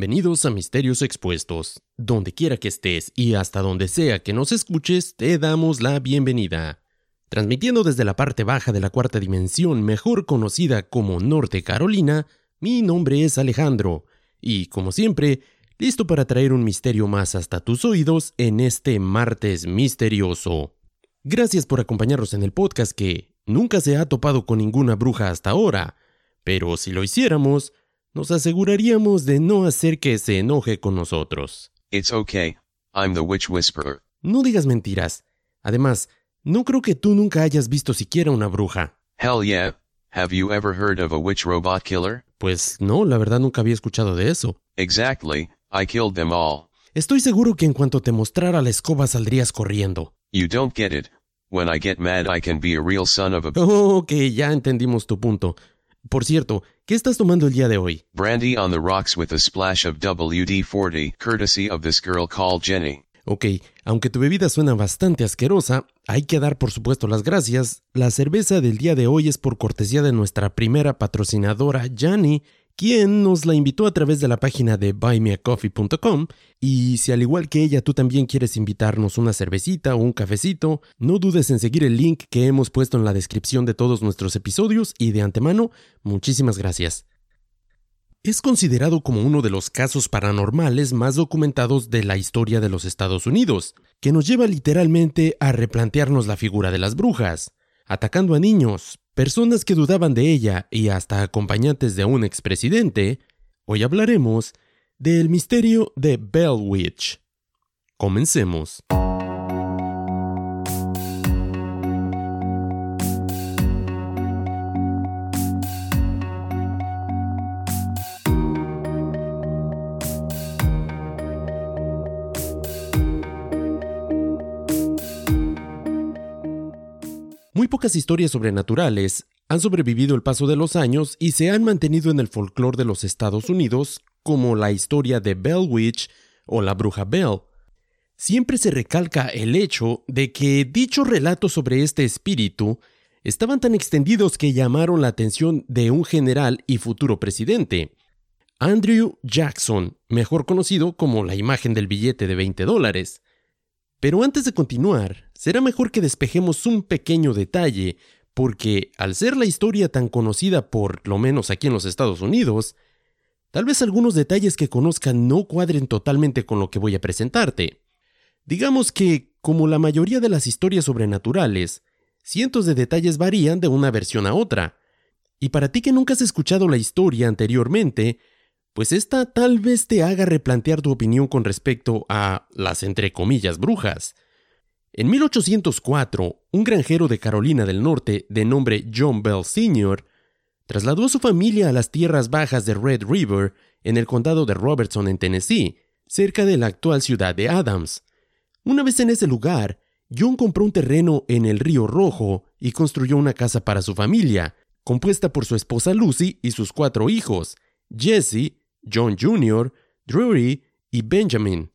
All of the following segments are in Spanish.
Bienvenidos a Misterios Expuestos. Donde quiera que estés y hasta donde sea que nos escuches, te damos la bienvenida. Transmitiendo desde la parte baja de la cuarta dimensión, mejor conocida como Norte Carolina, mi nombre es Alejandro, y como siempre, listo para traer un misterio más hasta tus oídos en este martes misterioso. Gracias por acompañarnos en el podcast que nunca se ha topado con ninguna bruja hasta ahora, pero si lo hiciéramos, nos aseguraríamos de no hacer que se enoje con nosotros. It's okay. I'm the witch whisperer. No digas mentiras. Además, no creo que tú nunca hayas visto siquiera una bruja. Hell yeah. Have you ever heard of a witch robot killer? Pues no, la verdad nunca había escuchado de eso. Exactly. I killed them all. Estoy seguro que en cuanto te mostrara la escoba saldrías corriendo. You don't get it. When I get mad, I can be a real son of a Oh, ok, ya entendimos tu punto. Por cierto, ¿qué estás tomando el día de hoy? brandy on the rocks with a splash of WD 40, courtesy of this girl called Jenny. Ok, aunque tu bebida suena bastante asquerosa, hay que dar por supuesto las gracias. La cerveza del día de hoy es por cortesía de nuestra primera patrocinadora, Jani, quien nos la invitó a través de la página de buymeacoffee.com. Y si al igual que ella tú también quieres invitarnos una cervecita o un cafecito, no dudes en seguir el link que hemos puesto en la descripción de todos nuestros episodios y de antemano, muchísimas gracias. Es considerado como uno de los casos paranormales más documentados de la historia de los Estados Unidos, que nos lleva literalmente a replantearnos la figura de las brujas, atacando a niños, personas que dudaban de ella y hasta acompañantes de un expresidente. Hoy hablaremos del misterio de Bell Witch. Comencemos. Pocas historias sobrenaturales han sobrevivido el paso de los años y se han mantenido en el folclore de los Estados Unidos, como la historia de Bell Witch o la bruja Bell. Siempre se recalca el hecho de que dichos relatos sobre este espíritu estaban tan extendidos que llamaron la atención de un general y futuro presidente, Andrew Jackson, mejor conocido como la imagen del billete de 20 dólares. Pero antes de continuar, será mejor que despejemos un pequeño detalle, porque al ser la historia tan conocida por lo menos aquí en los Estados Unidos, tal vez algunos detalles que conozcan no cuadren totalmente con lo que voy a presentarte. Digamos que, como la mayoría de las historias sobrenaturales, cientos de detalles varían de una versión a otra. Y para ti que nunca has escuchado la historia anteriormente, pues esta tal vez te haga replantear tu opinión con respecto a las entre comillas brujas. En 1804, un granjero de Carolina del Norte de nombre John Bell Sr. trasladó a su familia a las tierras bajas de Red River en el condado de Robertson en Tennessee, cerca de la actual ciudad de Adams. Una vez en ese lugar, John compró un terreno en el río Rojo y construyó una casa para su familia, compuesta por su esposa Lucy y sus cuatro hijos, Jesse, John Jr., Drury y Benjamin.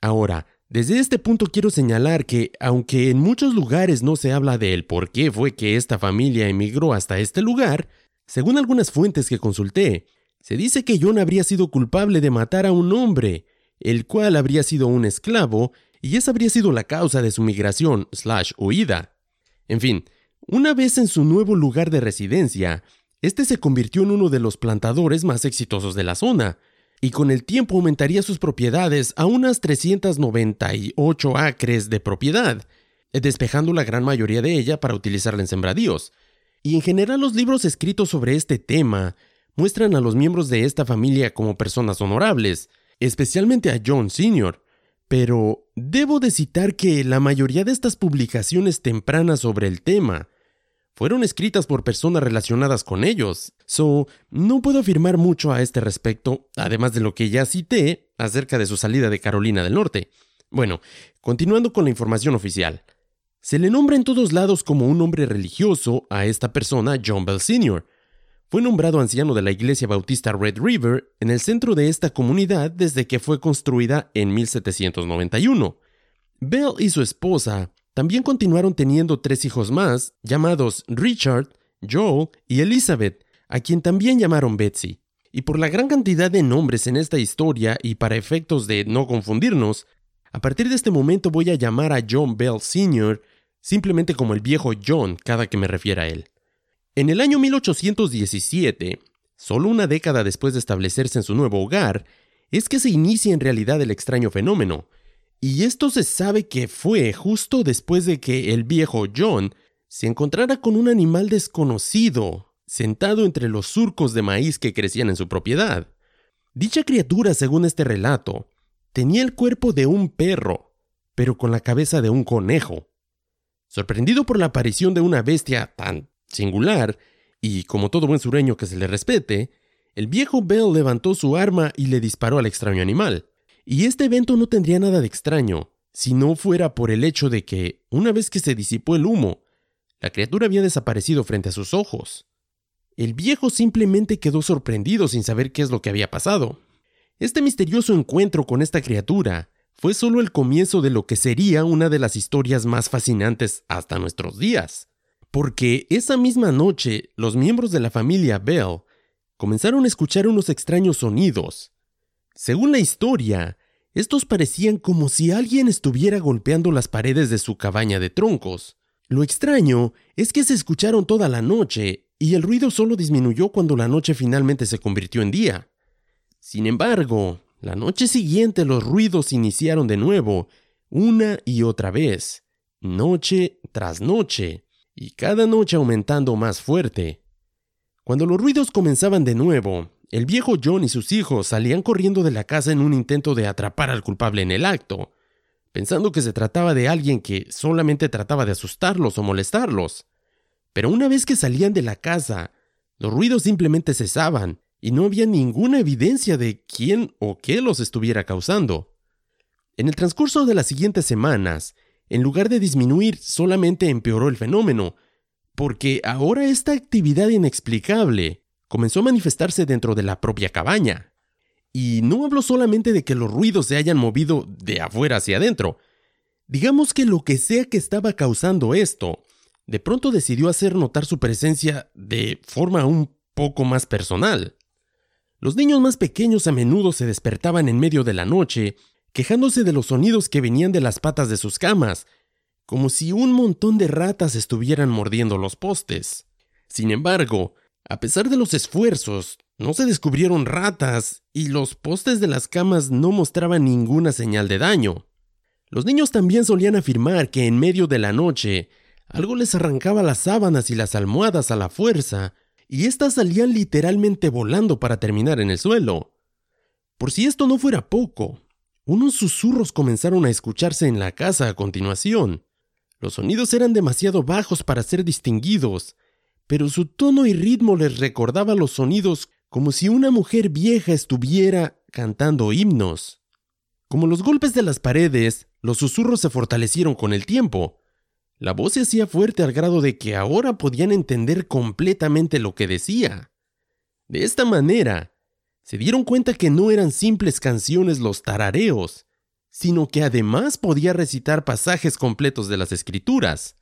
Ahora, desde este punto quiero señalar que, aunque en muchos lugares no se habla de el por qué fue que esta familia emigró hasta este lugar, según algunas fuentes que consulté, se dice que John habría sido culpable de matar a un hombre, el cual habría sido un esclavo, y esa habría sido la causa de su migración slash huida. En fin, una vez en su nuevo lugar de residencia, este se convirtió en uno de los plantadores más exitosos de la zona, y con el tiempo aumentaría sus propiedades a unas 398 acres de propiedad, despejando la gran mayoría de ella para utilizarla en sembradíos. Y en general los libros escritos sobre este tema muestran a los miembros de esta familia como personas honorables, especialmente a John Sr., pero debo de citar que la mayoría de estas publicaciones tempranas sobre el tema fueron escritas por personas relacionadas con ellos. So, no puedo afirmar mucho a este respecto, además de lo que ya cité acerca de su salida de Carolina del Norte. Bueno, continuando con la información oficial. Se le nombra en todos lados como un hombre religioso a esta persona, John Bell Sr. Fue nombrado anciano de la iglesia bautista Red River en el centro de esta comunidad desde que fue construida en 1791. Bell y su esposa también continuaron teniendo tres hijos más, llamados Richard, Joel y Elizabeth, a quien también llamaron Betsy. Y por la gran cantidad de nombres en esta historia y para efectos de no confundirnos, a partir de este momento voy a llamar a John Bell Sr. simplemente como el viejo John cada que me refiera a él. En el año 1817, solo una década después de establecerse en su nuevo hogar, es que se inicia en realidad el extraño fenómeno, y esto se sabe que fue justo después de que el viejo John se encontrara con un animal desconocido, sentado entre los surcos de maíz que crecían en su propiedad. Dicha criatura, según este relato, tenía el cuerpo de un perro, pero con la cabeza de un conejo. Sorprendido por la aparición de una bestia tan singular, y como todo buen sureño que se le respete, el viejo Bell levantó su arma y le disparó al extraño animal. Y este evento no tendría nada de extraño, si no fuera por el hecho de que, una vez que se disipó el humo, la criatura había desaparecido frente a sus ojos. El viejo simplemente quedó sorprendido sin saber qué es lo que había pasado. Este misterioso encuentro con esta criatura fue solo el comienzo de lo que sería una de las historias más fascinantes hasta nuestros días. Porque esa misma noche los miembros de la familia Bell comenzaron a escuchar unos extraños sonidos, según la historia, estos parecían como si alguien estuviera golpeando las paredes de su cabaña de troncos. Lo extraño es que se escucharon toda la noche y el ruido solo disminuyó cuando la noche finalmente se convirtió en día. Sin embargo, la noche siguiente los ruidos iniciaron de nuevo, una y otra vez, noche tras noche, y cada noche aumentando más fuerte. Cuando los ruidos comenzaban de nuevo, el viejo John y sus hijos salían corriendo de la casa en un intento de atrapar al culpable en el acto, pensando que se trataba de alguien que solamente trataba de asustarlos o molestarlos. Pero una vez que salían de la casa, los ruidos simplemente cesaban y no había ninguna evidencia de quién o qué los estuviera causando. En el transcurso de las siguientes semanas, en lugar de disminuir, solamente empeoró el fenómeno, porque ahora esta actividad inexplicable comenzó a manifestarse dentro de la propia cabaña. Y no hablo solamente de que los ruidos se hayan movido de afuera hacia adentro. Digamos que lo que sea que estaba causando esto, de pronto decidió hacer notar su presencia de forma un poco más personal. Los niños más pequeños a menudo se despertaban en medio de la noche, quejándose de los sonidos que venían de las patas de sus camas, como si un montón de ratas estuvieran mordiendo los postes. Sin embargo, a pesar de los esfuerzos, no se descubrieron ratas y los postes de las camas no mostraban ninguna señal de daño. Los niños también solían afirmar que en medio de la noche algo les arrancaba las sábanas y las almohadas a la fuerza, y éstas salían literalmente volando para terminar en el suelo. Por si esto no fuera poco, unos susurros comenzaron a escucharse en la casa a continuación. Los sonidos eran demasiado bajos para ser distinguidos, pero su tono y ritmo les recordaba los sonidos como si una mujer vieja estuviera cantando himnos. Como los golpes de las paredes, los susurros se fortalecieron con el tiempo. La voz se hacía fuerte al grado de que ahora podían entender completamente lo que decía. De esta manera, se dieron cuenta que no eran simples canciones los tarareos, sino que además podía recitar pasajes completos de las escrituras.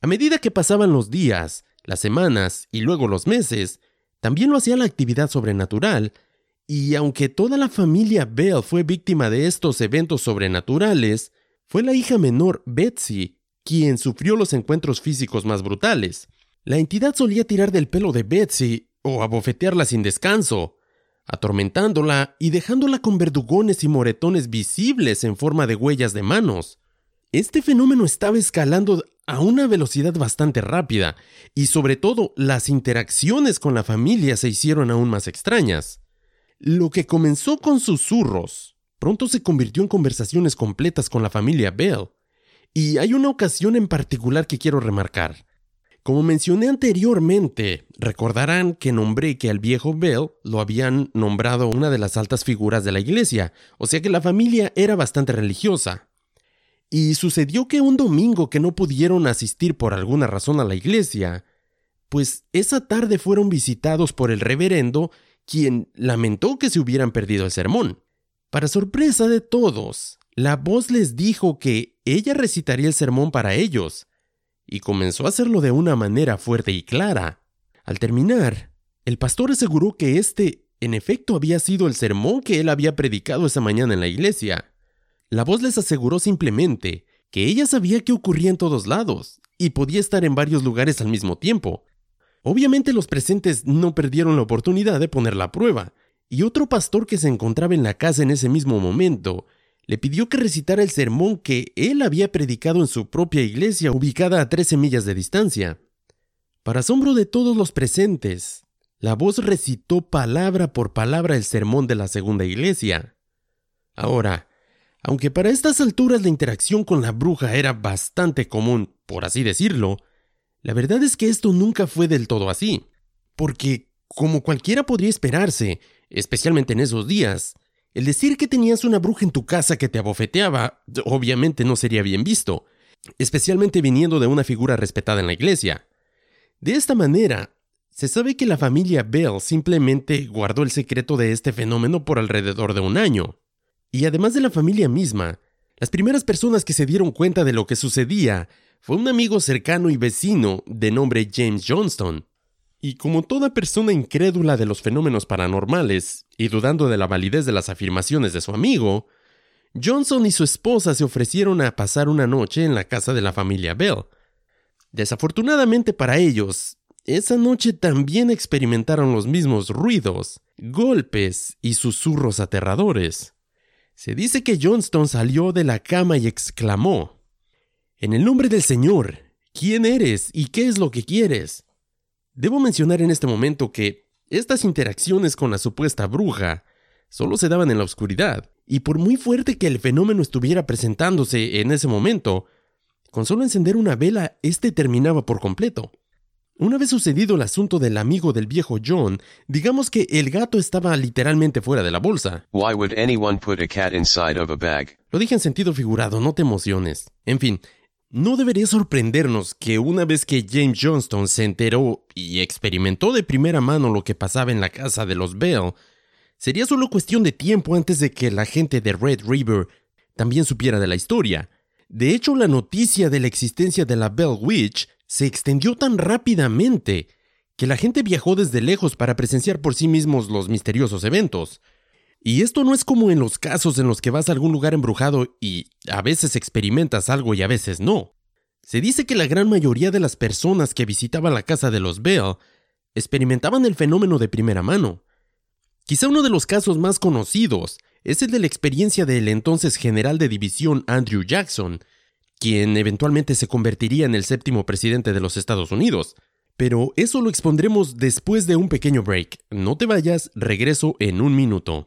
A medida que pasaban los días, las semanas y luego los meses, también lo hacía la actividad sobrenatural, y aunque toda la familia Bell fue víctima de estos eventos sobrenaturales, fue la hija menor, Betsy, quien sufrió los encuentros físicos más brutales. La entidad solía tirar del pelo de Betsy o abofetearla sin descanso, atormentándola y dejándola con verdugones y moretones visibles en forma de huellas de manos. Este fenómeno estaba escalando a una velocidad bastante rápida, y sobre todo las interacciones con la familia se hicieron aún más extrañas. Lo que comenzó con susurros, pronto se convirtió en conversaciones completas con la familia Bell, y hay una ocasión en particular que quiero remarcar. Como mencioné anteriormente, recordarán que nombré que al viejo Bell lo habían nombrado una de las altas figuras de la iglesia, o sea que la familia era bastante religiosa. Y sucedió que un domingo que no pudieron asistir por alguna razón a la iglesia, pues esa tarde fueron visitados por el reverendo, quien lamentó que se hubieran perdido el sermón. Para sorpresa de todos, la voz les dijo que ella recitaría el sermón para ellos, y comenzó a hacerlo de una manera fuerte y clara. Al terminar, el pastor aseguró que este en efecto había sido el sermón que él había predicado esa mañana en la iglesia. La voz les aseguró simplemente que ella sabía que ocurría en todos lados y podía estar en varios lugares al mismo tiempo. Obviamente los presentes no perdieron la oportunidad de ponerla a prueba, y otro pastor que se encontraba en la casa en ese mismo momento le pidió que recitara el sermón que él había predicado en su propia iglesia ubicada a 13 millas de distancia. Para asombro de todos los presentes, la voz recitó palabra por palabra el sermón de la segunda iglesia. Ahora, aunque para estas alturas la interacción con la bruja era bastante común, por así decirlo, la verdad es que esto nunca fue del todo así, porque, como cualquiera podría esperarse, especialmente en esos días, el decir que tenías una bruja en tu casa que te abofeteaba obviamente no sería bien visto, especialmente viniendo de una figura respetada en la iglesia. De esta manera, se sabe que la familia Bell simplemente guardó el secreto de este fenómeno por alrededor de un año. Y además de la familia misma, las primeras personas que se dieron cuenta de lo que sucedía fue un amigo cercano y vecino de nombre James Johnston, y como toda persona incrédula de los fenómenos paranormales y dudando de la validez de las afirmaciones de su amigo, Johnson y su esposa se ofrecieron a pasar una noche en la casa de la familia Bell. Desafortunadamente para ellos, esa noche también experimentaron los mismos ruidos, golpes y susurros aterradores. Se dice que Johnston salió de la cama y exclamó, En el nombre del Señor, ¿quién eres y qué es lo que quieres? Debo mencionar en este momento que estas interacciones con la supuesta bruja solo se daban en la oscuridad, y por muy fuerte que el fenómeno estuviera presentándose en ese momento, con solo encender una vela, este terminaba por completo. Una vez sucedido el asunto del amigo del viejo John, digamos que el gato estaba literalmente fuera de la bolsa. Why would anyone put a cat inside of a bag? Lo dije en sentido figurado, no te emociones. En fin, no debería sorprendernos que una vez que James Johnston se enteró y experimentó de primera mano lo que pasaba en la casa de los Bell, sería solo cuestión de tiempo antes de que la gente de Red River también supiera de la historia. De hecho, la noticia de la existencia de la Bell Witch se extendió tan rápidamente que la gente viajó desde lejos para presenciar por sí mismos los misteriosos eventos. Y esto no es como en los casos en los que vas a algún lugar embrujado y a veces experimentas algo y a veces no. Se dice que la gran mayoría de las personas que visitaban la casa de los Bell experimentaban el fenómeno de primera mano. Quizá uno de los casos más conocidos es el de la experiencia del entonces general de división Andrew Jackson, quien eventualmente se convertiría en el séptimo presidente de los Estados Unidos. Pero eso lo expondremos después de un pequeño break. No te vayas, regreso en un minuto.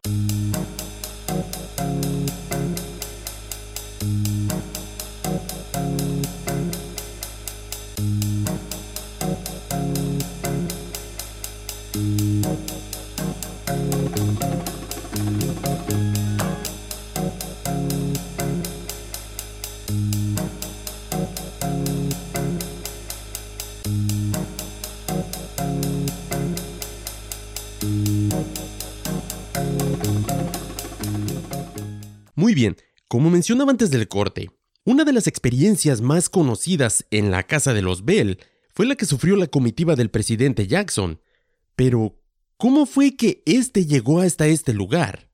Muy bien, como mencionaba antes del corte, una de las experiencias más conocidas en la casa de los Bell fue la que sufrió la comitiva del presidente Jackson. Pero, ¿cómo fue que éste llegó hasta este lugar?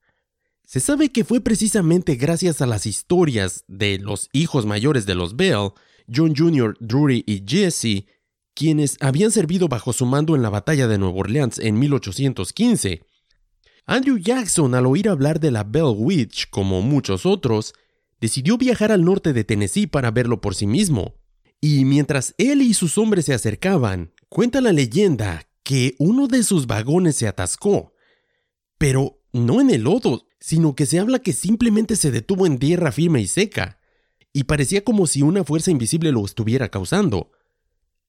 Se sabe que fue precisamente gracias a las historias de los hijos mayores de los Bell, John Jr., Drury y Jesse, quienes habían servido bajo su mando en la batalla de Nueva Orleans en 1815. Andrew Jackson, al oír hablar de la Bell Witch, como muchos otros, decidió viajar al norte de Tennessee para verlo por sí mismo. Y mientras él y sus hombres se acercaban, cuenta la leyenda que uno de sus vagones se atascó. Pero no en el lodo, sino que se habla que simplemente se detuvo en tierra firme y seca, y parecía como si una fuerza invisible lo estuviera causando.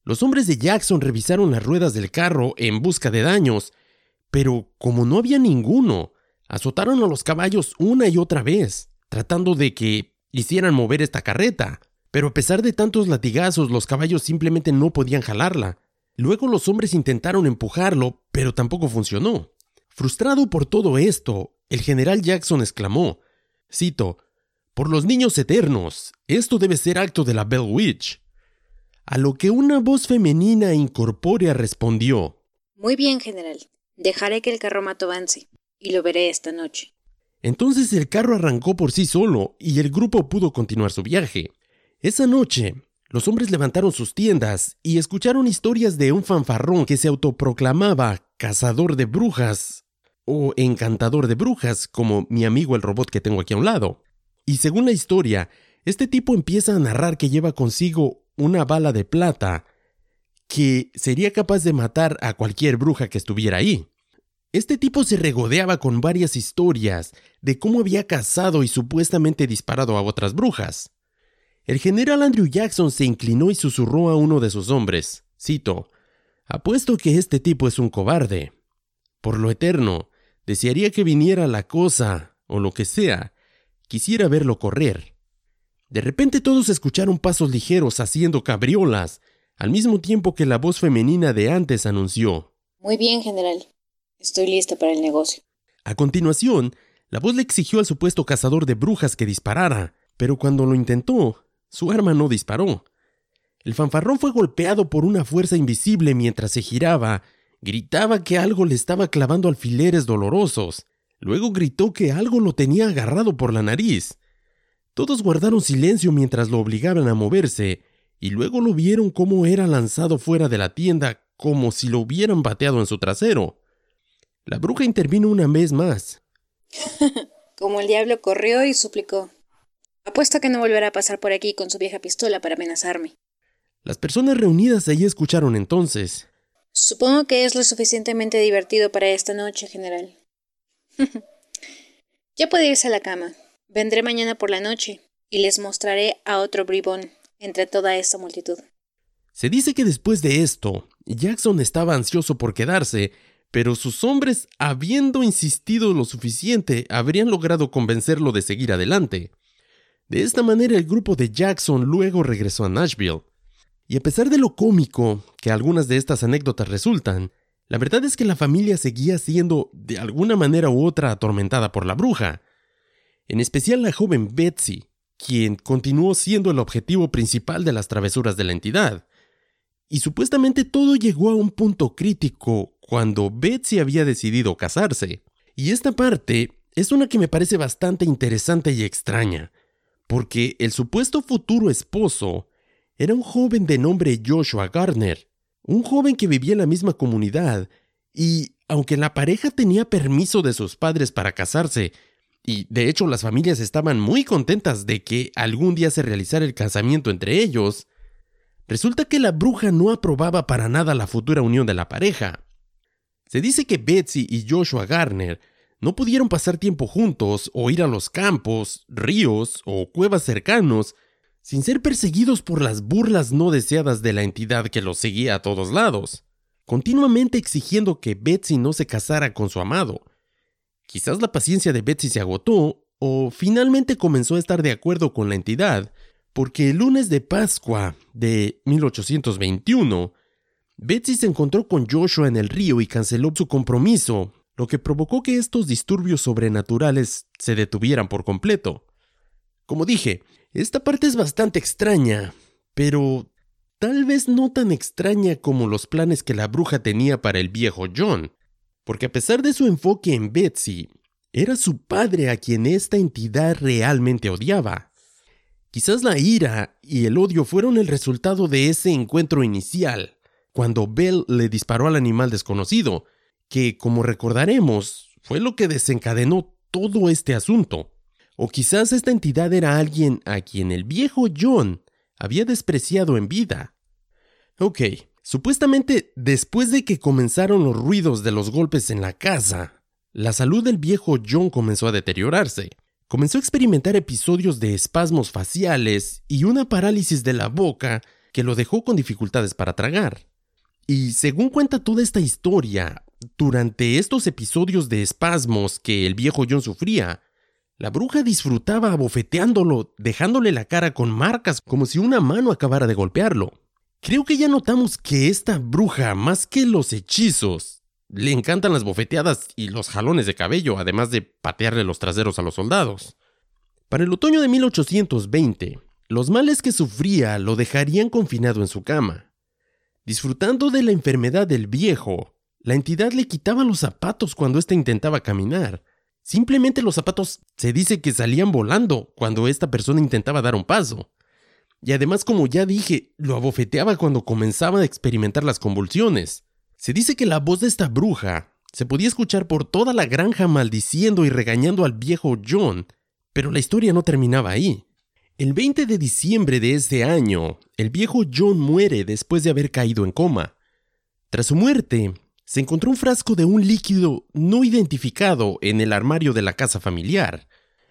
Los hombres de Jackson revisaron las ruedas del carro en busca de daños, pero como no había ninguno, azotaron a los caballos una y otra vez, tratando de que hicieran mover esta carreta. Pero a pesar de tantos latigazos, los caballos simplemente no podían jalarla. Luego los hombres intentaron empujarlo, pero tampoco funcionó. Frustrado por todo esto, el general Jackson exclamó, cito, Por los niños eternos, esto debe ser acto de la Bell Witch. A lo que una voz femenina incorpórea respondió, Muy bien, general. Dejaré que el carromato avance, y lo veré esta noche. Entonces el carro arrancó por sí solo y el grupo pudo continuar su viaje. Esa noche, los hombres levantaron sus tiendas y escucharon historias de un fanfarrón que se autoproclamaba cazador de brujas o encantador de brujas, como mi amigo el robot que tengo aquí a un lado. Y según la historia, este tipo empieza a narrar que lleva consigo una bala de plata que sería capaz de matar a cualquier bruja que estuviera ahí. Este tipo se regodeaba con varias historias de cómo había cazado y supuestamente disparado a otras brujas. El general Andrew Jackson se inclinó y susurró a uno de sus hombres, cito, Apuesto que este tipo es un cobarde. Por lo eterno, desearía que viniera la cosa, o lo que sea, quisiera verlo correr. De repente todos escucharon pasos ligeros haciendo cabriolas, al mismo tiempo que la voz femenina de antes anunció. Muy bien, general. Estoy lista para el negocio. A continuación, la voz le exigió al supuesto cazador de brujas que disparara, pero cuando lo intentó, su arma no disparó. El fanfarrón fue golpeado por una fuerza invisible mientras se giraba, gritaba que algo le estaba clavando alfileres dolorosos, luego gritó que algo lo tenía agarrado por la nariz. Todos guardaron silencio mientras lo obligaban a moverse, y luego lo vieron cómo era lanzado fuera de la tienda como si lo hubieran bateado en su trasero. La bruja intervino una vez más. como el diablo corrió y suplicó. Apuesto a que no volverá a pasar por aquí con su vieja pistola para amenazarme. Las personas reunidas allí escucharon entonces. Supongo que es lo suficientemente divertido para esta noche, general. ya puede irse a la cama. Vendré mañana por la noche y les mostraré a otro bribón entre toda esta multitud. Se dice que después de esto, Jackson estaba ansioso por quedarse, pero sus hombres, habiendo insistido lo suficiente, habrían logrado convencerlo de seguir adelante. De esta manera el grupo de Jackson luego regresó a Nashville. Y a pesar de lo cómico que algunas de estas anécdotas resultan, la verdad es que la familia seguía siendo de alguna manera u otra atormentada por la bruja. En especial la joven Betsy, quien continuó siendo el objetivo principal de las travesuras de la entidad. Y supuestamente todo llegó a un punto crítico cuando Betsy había decidido casarse. Y esta parte es una que me parece bastante interesante y extraña, porque el supuesto futuro esposo era un joven de nombre Joshua Gardner, un joven que vivía en la misma comunidad, y aunque la pareja tenía permiso de sus padres para casarse, y de hecho las familias estaban muy contentas de que algún día se realizara el casamiento entre ellos, resulta que la bruja no aprobaba para nada la futura unión de la pareja. Se dice que Betsy y Joshua Gardner no pudieron pasar tiempo juntos o ir a los campos, ríos o cuevas cercanos sin ser perseguidos por las burlas no deseadas de la entidad que los seguía a todos lados, continuamente exigiendo que Betsy no se casara con su amado. Quizás la paciencia de Betsy se agotó o finalmente comenzó a estar de acuerdo con la entidad, porque el lunes de Pascua de 1821, Betsy se encontró con Joshua en el río y canceló su compromiso, lo que provocó que estos disturbios sobrenaturales se detuvieran por completo. Como dije, esta parte es bastante extraña, pero tal vez no tan extraña como los planes que la bruja tenía para el viejo John, porque a pesar de su enfoque en Betsy, era su padre a quien esta entidad realmente odiaba. Quizás la ira y el odio fueron el resultado de ese encuentro inicial, cuando Bell le disparó al animal desconocido, que, como recordaremos, fue lo que desencadenó todo este asunto. O quizás esta entidad era alguien a quien el viejo John había despreciado en vida. Ok, supuestamente después de que comenzaron los ruidos de los golpes en la casa, la salud del viejo John comenzó a deteriorarse. Comenzó a experimentar episodios de espasmos faciales y una parálisis de la boca que lo dejó con dificultades para tragar. Y según cuenta toda esta historia, durante estos episodios de espasmos que el viejo John sufría, la bruja disfrutaba abofeteándolo, dejándole la cara con marcas como si una mano acabara de golpearlo. Creo que ya notamos que esta bruja, más que los hechizos, le encantan las bofeteadas y los jalones de cabello, además de patearle los traseros a los soldados. Para el otoño de 1820, los males que sufría lo dejarían confinado en su cama. Disfrutando de la enfermedad del viejo, la entidad le quitaba los zapatos cuando ésta intentaba caminar. Simplemente los zapatos se dice que salían volando cuando esta persona intentaba dar un paso. Y además, como ya dije, lo abofeteaba cuando comenzaba a experimentar las convulsiones. Se dice que la voz de esta bruja se podía escuchar por toda la granja maldiciendo y regañando al viejo John, pero la historia no terminaba ahí. El 20 de diciembre de ese año, el viejo John muere después de haber caído en coma. Tras su muerte, se encontró un frasco de un líquido no identificado en el armario de la casa familiar.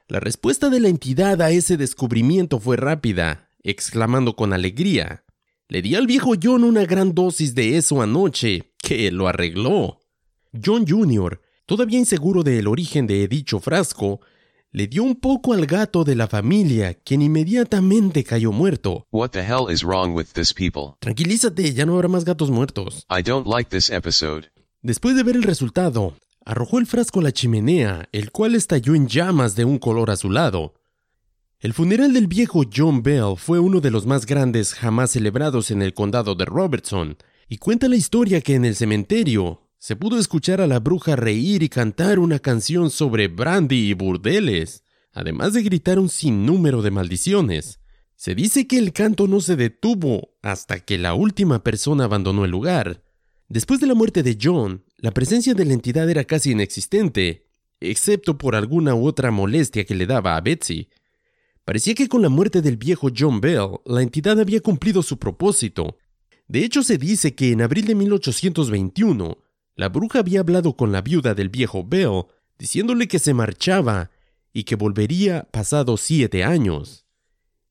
La respuesta de la entidad a ese descubrimiento fue rápida, exclamando con alegría. Le di al viejo John una gran dosis de eso anoche, que lo arregló. John Jr., todavía inseguro del origen de dicho frasco, le dio un poco al gato de la familia, quien inmediatamente cayó muerto. What the hell is wrong with this people? Tranquilízate, ya no habrá más gatos muertos. I don't like this episode. Después de ver el resultado, arrojó el frasco a la chimenea, el cual estalló en llamas de un color azulado. El funeral del viejo John Bell fue uno de los más grandes jamás celebrados en el condado de Robertson, y cuenta la historia que en el cementerio se pudo escuchar a la bruja reír y cantar una canción sobre brandy y burdeles, además de gritar un sinnúmero de maldiciones. Se dice que el canto no se detuvo hasta que la última persona abandonó el lugar. Después de la muerte de John, la presencia de la entidad era casi inexistente, excepto por alguna u otra molestia que le daba a Betsy. Parecía que con la muerte del viejo John Bell, la entidad había cumplido su propósito. De hecho, se dice que en abril de 1821, la bruja había hablado con la viuda del viejo Bell, diciéndole que se marchaba y que volvería pasado siete años.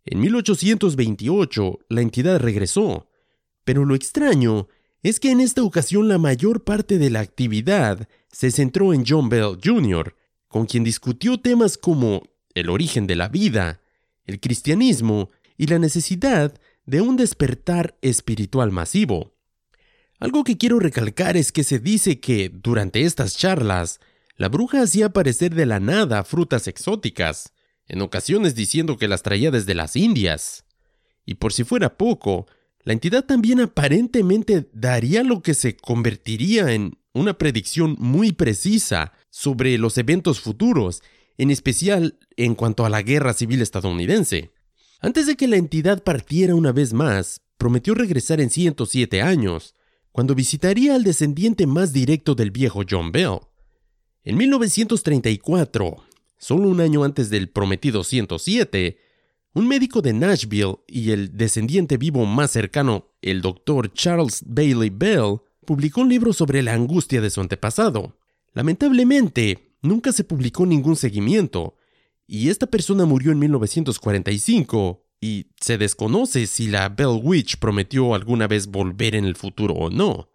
En 1828 la entidad regresó, pero lo extraño es que en esta ocasión la mayor parte de la actividad se centró en John Bell Jr., con quien discutió temas como el origen de la vida, el cristianismo y la necesidad de un despertar espiritual masivo. Algo que quiero recalcar es que se dice que, durante estas charlas, la bruja hacía aparecer de la nada frutas exóticas, en ocasiones diciendo que las traía desde las Indias. Y por si fuera poco, la entidad también aparentemente daría lo que se convertiría en una predicción muy precisa sobre los eventos futuros, en especial en cuanto a la guerra civil estadounidense. Antes de que la entidad partiera una vez más, prometió regresar en 107 años, cuando visitaría al descendiente más directo del viejo John Bell. En 1934, solo un año antes del prometido 107, un médico de Nashville y el descendiente vivo más cercano, el doctor Charles Bailey Bell, publicó un libro sobre la angustia de su antepasado. Lamentablemente, nunca se publicó ningún seguimiento, y esta persona murió en 1945 y se desconoce si la Bell Witch prometió alguna vez volver en el futuro o no.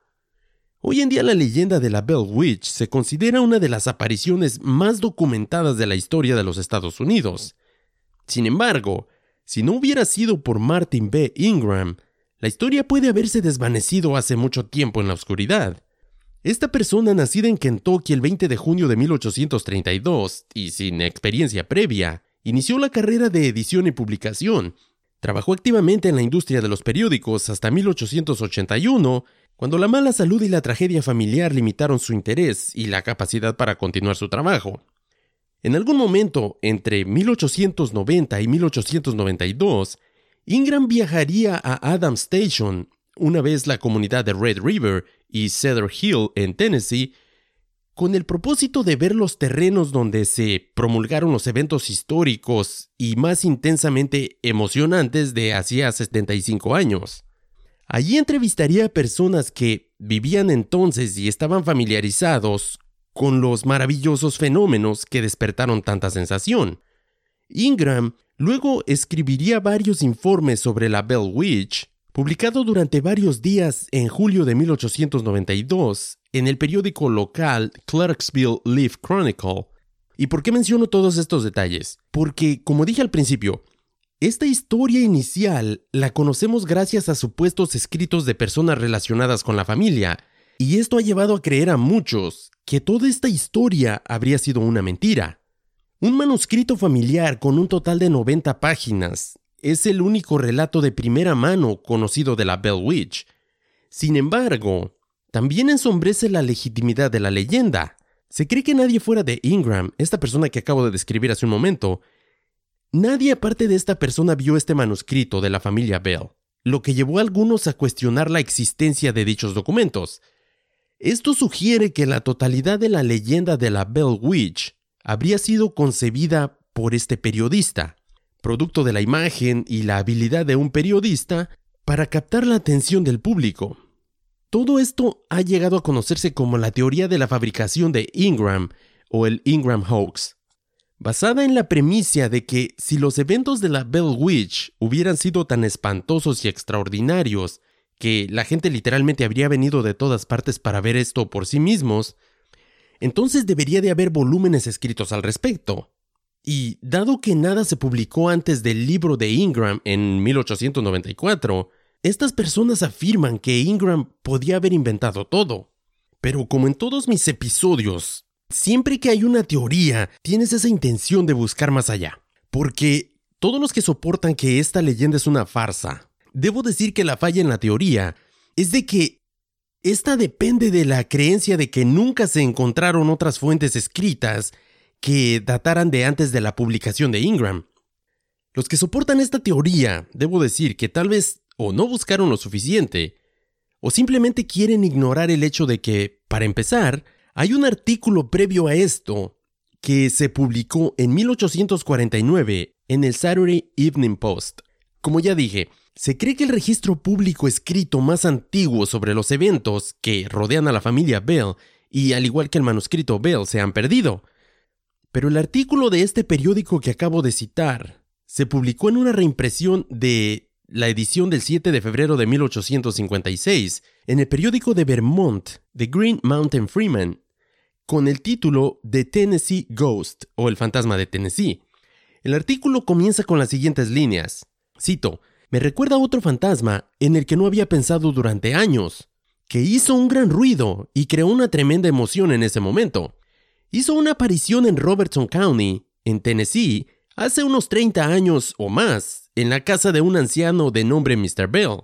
Hoy en día la leyenda de la Bell Witch se considera una de las apariciones más documentadas de la historia de los Estados Unidos. Sin embargo, si no hubiera sido por Martin B. Ingram, la historia puede haberse desvanecido hace mucho tiempo en la oscuridad. Esta persona, nacida en Kentucky el 20 de junio de 1832 y sin experiencia previa, Inició la carrera de edición y publicación. Trabajó activamente en la industria de los periódicos hasta 1881, cuando la mala salud y la tragedia familiar limitaron su interés y la capacidad para continuar su trabajo. En algún momento, entre 1890 y 1892, Ingram viajaría a Adams Station, una vez la comunidad de Red River y Cedar Hill en Tennessee, con el propósito de ver los terrenos donde se promulgaron los eventos históricos y más intensamente emocionantes de hacía 75 años. Allí entrevistaría a personas que vivían entonces y estaban familiarizados con los maravillosos fenómenos que despertaron tanta sensación. Ingram luego escribiría varios informes sobre la Bell Witch, publicado durante varios días en julio de 1892 en el periódico local Clarksville Leaf Chronicle. ¿Y por qué menciono todos estos detalles? Porque, como dije al principio, esta historia inicial la conocemos gracias a supuestos escritos de personas relacionadas con la familia, y esto ha llevado a creer a muchos que toda esta historia habría sido una mentira. Un manuscrito familiar con un total de 90 páginas es el único relato de primera mano conocido de la Bell Witch. Sin embargo, también ensombrece la legitimidad de la leyenda. Se cree que nadie fuera de Ingram, esta persona que acabo de describir hace un momento, nadie aparte de esta persona vio este manuscrito de la familia Bell, lo que llevó a algunos a cuestionar la existencia de dichos documentos. Esto sugiere que la totalidad de la leyenda de la Bell Witch habría sido concebida por este periodista, producto de la imagen y la habilidad de un periodista para captar la atención del público. Todo esto ha llegado a conocerse como la teoría de la fabricación de Ingram o el Ingram Hoax, basada en la premisa de que si los eventos de la Bell Witch hubieran sido tan espantosos y extraordinarios que la gente literalmente habría venido de todas partes para ver esto por sí mismos, entonces debería de haber volúmenes escritos al respecto. Y dado que nada se publicó antes del libro de Ingram en 1894, estas personas afirman que Ingram podía haber inventado todo. Pero como en todos mis episodios, siempre que hay una teoría, tienes esa intención de buscar más allá. Porque todos los que soportan que esta leyenda es una farsa, debo decir que la falla en la teoría es de que esta depende de la creencia de que nunca se encontraron otras fuentes escritas que dataran de antes de la publicación de Ingram. Los que soportan esta teoría, debo decir que tal vez o no buscaron lo suficiente, o simplemente quieren ignorar el hecho de que, para empezar, hay un artículo previo a esto que se publicó en 1849 en el Saturday Evening Post. Como ya dije, se cree que el registro público escrito más antiguo sobre los eventos que rodean a la familia Bell y al igual que el manuscrito Bell se han perdido. Pero el artículo de este periódico que acabo de citar se publicó en una reimpresión de la edición del 7 de febrero de 1856 en el periódico de Vermont, The Green Mountain Freeman, con el título The Tennessee Ghost o El fantasma de Tennessee. El artículo comienza con las siguientes líneas. Cito, me recuerda a otro fantasma en el que no había pensado durante años, que hizo un gran ruido y creó una tremenda emoción en ese momento. Hizo una aparición en Robertson County, en Tennessee, hace unos 30 años o más, en la casa de un anciano de nombre Mr. Bell.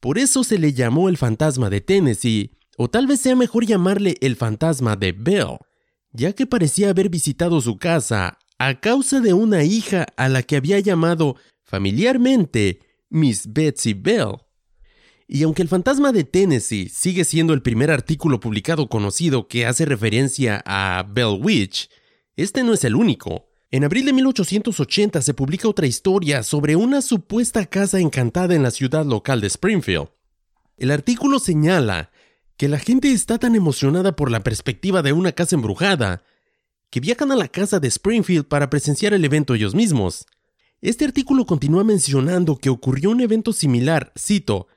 Por eso se le llamó el fantasma de Tennessee, o tal vez sea mejor llamarle el fantasma de Bell, ya que parecía haber visitado su casa a causa de una hija a la que había llamado familiarmente Miss Betsy Bell. Y aunque el fantasma de Tennessee sigue siendo el primer artículo publicado conocido que hace referencia a Bell Witch, este no es el único. En abril de 1880 se publica otra historia sobre una supuesta casa encantada en la ciudad local de Springfield. El artículo señala que la gente está tan emocionada por la perspectiva de una casa embrujada que viajan a la casa de Springfield para presenciar el evento ellos mismos. Este artículo continúa mencionando que ocurrió un evento similar, cito,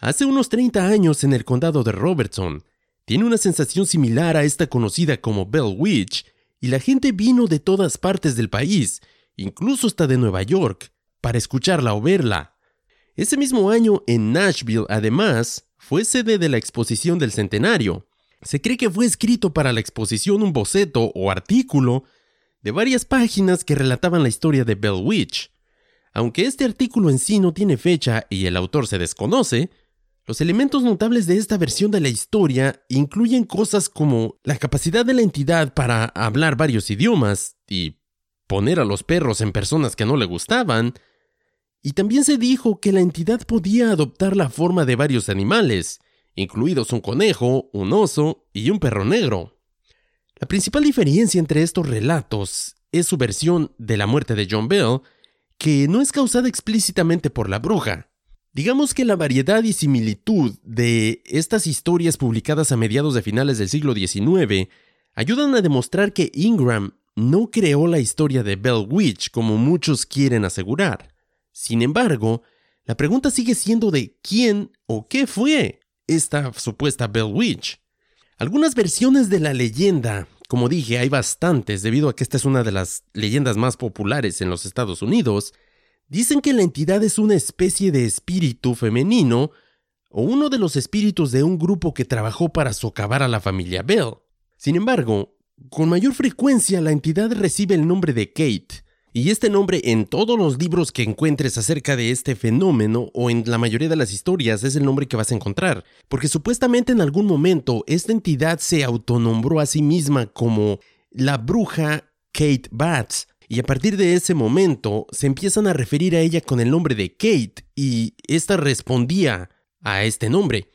hace unos 30 años en el condado de Robertson. Tiene una sensación similar a esta conocida como Bell Witch, y la gente vino de todas partes del país, incluso hasta de Nueva York, para escucharla o verla. Ese mismo año, en Nashville, además, fue sede de la exposición del centenario. Se cree que fue escrito para la exposición un boceto o artículo de varias páginas que relataban la historia de Bell Witch. Aunque este artículo en sí no tiene fecha y el autor se desconoce, los elementos notables de esta versión de la historia incluyen cosas como la capacidad de la entidad para hablar varios idiomas y poner a los perros en personas que no le gustaban, y también se dijo que la entidad podía adoptar la forma de varios animales, incluidos un conejo, un oso y un perro negro. La principal diferencia entre estos relatos es su versión de la muerte de John Bell, que no es causada explícitamente por la bruja, Digamos que la variedad y similitud de estas historias publicadas a mediados de finales del siglo XIX ayudan a demostrar que Ingram no creó la historia de Bell Witch como muchos quieren asegurar. Sin embargo, la pregunta sigue siendo de quién o qué fue esta supuesta Bell Witch. Algunas versiones de la leyenda, como dije, hay bastantes debido a que esta es una de las leyendas más populares en los Estados Unidos, Dicen que la entidad es una especie de espíritu femenino o uno de los espíritus de un grupo que trabajó para socavar a la familia Bell. Sin embargo, con mayor frecuencia la entidad recibe el nombre de Kate, Y este nombre en todos los libros que encuentres acerca de este fenómeno o en la mayoría de las historias es el nombre que vas a encontrar, porque supuestamente en algún momento esta entidad se autonombró a sí misma como la bruja Kate Batts, y a partir de ese momento se empiezan a referir a ella con el nombre de Kate y esta respondía a este nombre.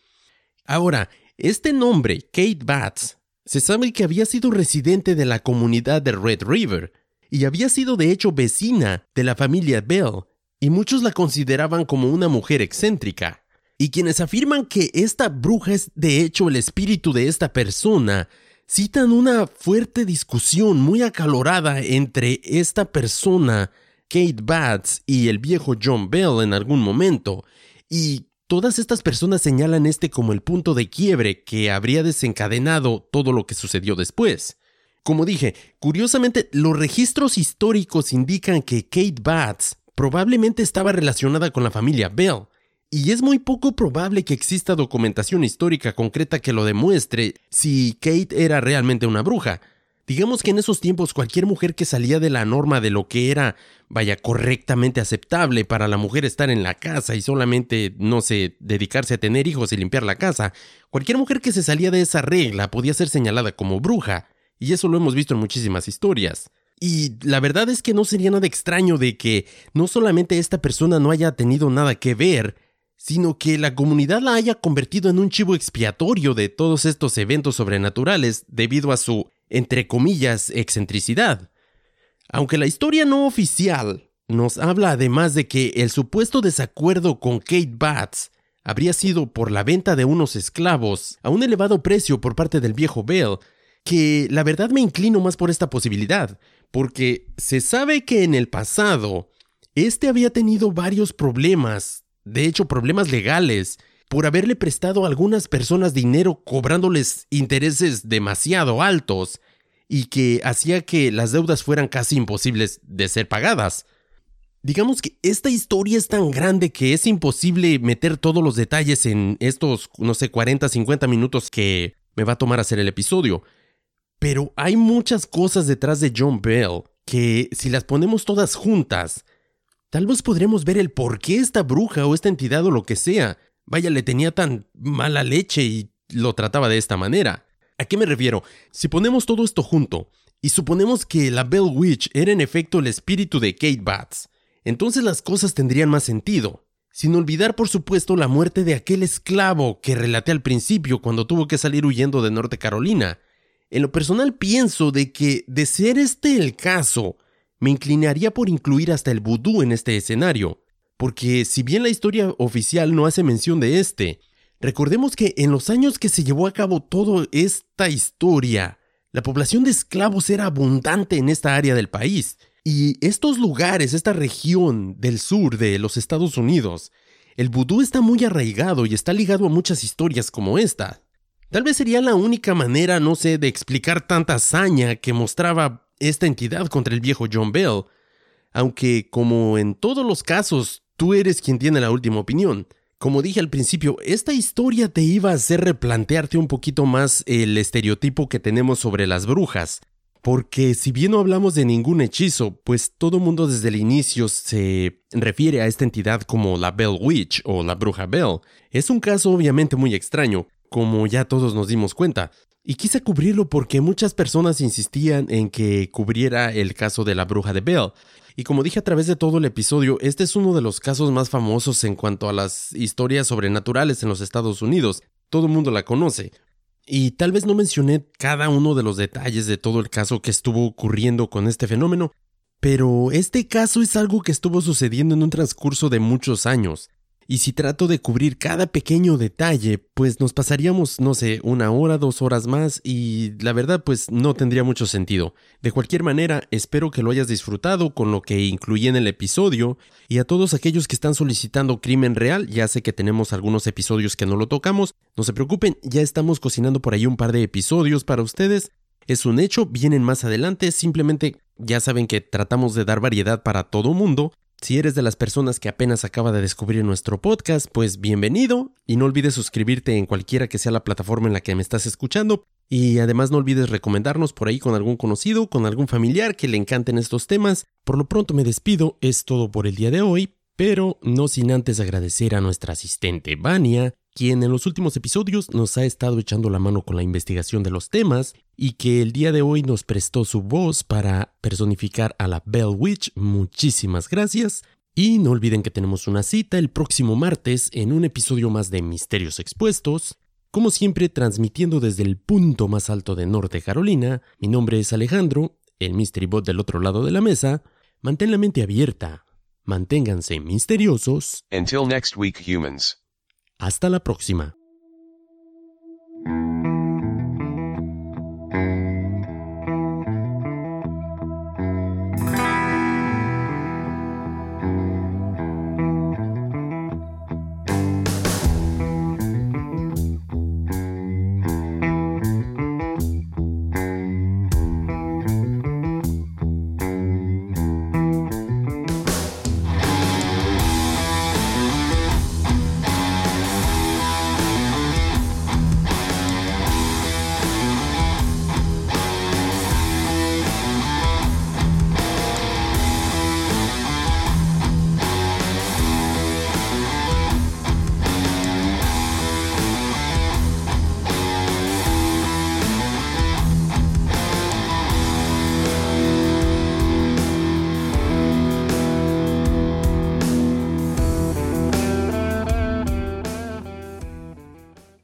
Ahora, este nombre, Kate Batts, se sabe que había sido residente de la comunidad de Red River, y había sido de hecho vecina de la familia Bell, y muchos la consideraban como una mujer excéntrica. Y quienes afirman que esta bruja es de hecho el espíritu de esta persona, citan una fuerte discusión muy acalorada entre esta persona, Kate Batts, y el viejo John Bell en algún momento, y todas estas personas señalan este como el punto de quiebre que habría desencadenado todo lo que sucedió después. Como dije, curiosamente los registros históricos indican que Kate Batts probablemente estaba relacionada con la familia Bell, y es muy poco probable que exista documentación histórica concreta que lo demuestre si Kate era realmente una bruja. Digamos que en esos tiempos cualquier mujer que salía de la norma de lo que era, vaya, correctamente aceptable para la mujer estar en la casa y solamente, no sé, dedicarse a tener hijos y limpiar la casa, cualquier mujer que se salía de esa regla podía ser señalada como bruja. Y eso lo hemos visto en muchísimas historias. Y la verdad es que no sería nada extraño de que no solamente esta persona no haya tenido nada que ver, sino que la comunidad la haya convertido en un chivo expiatorio de todos estos eventos sobrenaturales debido a su, entre comillas, excentricidad. Aunque la historia no oficial nos habla además de que el supuesto desacuerdo con Kate Batts habría sido por la venta de unos esclavos a un elevado precio por parte del viejo Bell, que la verdad me inclino más por esta posibilidad, porque se sabe que en el pasado este había tenido varios problemas, de hecho problemas legales, por haberle prestado a algunas personas dinero cobrándoles intereses demasiado altos y que hacía que las deudas fueran casi imposibles de ser pagadas. Digamos que esta historia es tan grande que es imposible meter todos los detalles en estos, no sé, 40, 50 minutos que me va a tomar hacer el episodio. Pero hay muchas cosas detrás de John Bell que si las ponemos todas juntas, tal vez podremos ver el por qué esta bruja o esta entidad o lo que sea, vaya, le tenía tan mala leche y lo trataba de esta manera. ¿A qué me refiero? Si ponemos todo esto junto y suponemos que la Bell Witch era en efecto el espíritu de Kate Batts, entonces las cosas tendrían más sentido. Sin olvidar, por supuesto, la muerte de aquel esclavo que relaté al principio cuando tuvo que salir huyendo de Norte Carolina, en lo personal pienso de que, de ser este el caso, me inclinaría por incluir hasta el vudú en este escenario, porque si bien la historia oficial no hace mención de este, recordemos que en los años que se llevó a cabo toda esta historia, la población de esclavos era abundante en esta área del país, y estos lugares, esta región del sur de los Estados Unidos, el vudú está muy arraigado y está ligado a muchas historias como esta. Tal vez sería la única manera, no sé, de explicar tanta hazaña que mostraba esta entidad contra el viejo John Bell. Aunque, como en todos los casos, tú eres quien tiene la última opinión. Como dije al principio, esta historia te iba a hacer replantearte un poquito más el estereotipo que tenemos sobre las brujas. Porque si bien no hablamos de ningún hechizo, pues todo mundo desde el inicio se refiere a esta entidad como la Bell Witch o la bruja Bell. Es un caso obviamente muy extraño, como ya todos nos dimos cuenta. Y quise cubrirlo porque muchas personas insistían en que cubriera el caso de la bruja de Bell. Y como dije a través de todo el episodio, este es uno de los casos más famosos en cuanto a las historias sobrenaturales en los Estados Unidos. Todo el mundo la conoce. Y tal vez no mencioné cada uno de los detalles de todo el caso que estuvo ocurriendo con este fenómeno, pero este caso es algo que estuvo sucediendo en un transcurso de muchos años. Y si trato de cubrir cada pequeño detalle, pues nos pasaríamos, no sé, una hora, dos horas más y la verdad pues no tendría mucho sentido. De cualquier manera, espero que lo hayas disfrutado con lo que incluí en el episodio y a todos aquellos que están solicitando crimen real, ya sé que tenemos algunos episodios que no lo tocamos, no se preocupen, ya estamos cocinando por ahí un par de episodios para ustedes. Es un hecho, vienen más adelante, simplemente ya saben que tratamos de dar variedad para todo mundo si eres de las personas que apenas acaba de descubrir nuestro podcast, pues bienvenido y no olvides suscribirte en cualquiera que sea la plataforma en la que me estás escuchando Y además no olvides recomendarnos por ahí con algún conocido, con algún familiar que le encanten estos temas. Por lo pronto me despido, es todo por el día de hoy, pero no sin antes agradecer a nuestra asistente Vania, quien en los últimos episodios nos ha estado echando la mano con la investigación de los temas y que el día de hoy nos prestó su voz para personificar a la Bell Witch. Muchísimas gracias. Y no olviden que tenemos una cita el próximo martes en un episodio más de Misterios Expuestos. Como siempre, transmitiendo desde el punto más alto de Norte Carolina, mi nombre es Alejandro, el Mystery Bot del otro lado de la mesa. Mantén la mente abierta, manténganse misteriosos. Until next week, humans. Hasta la próxima.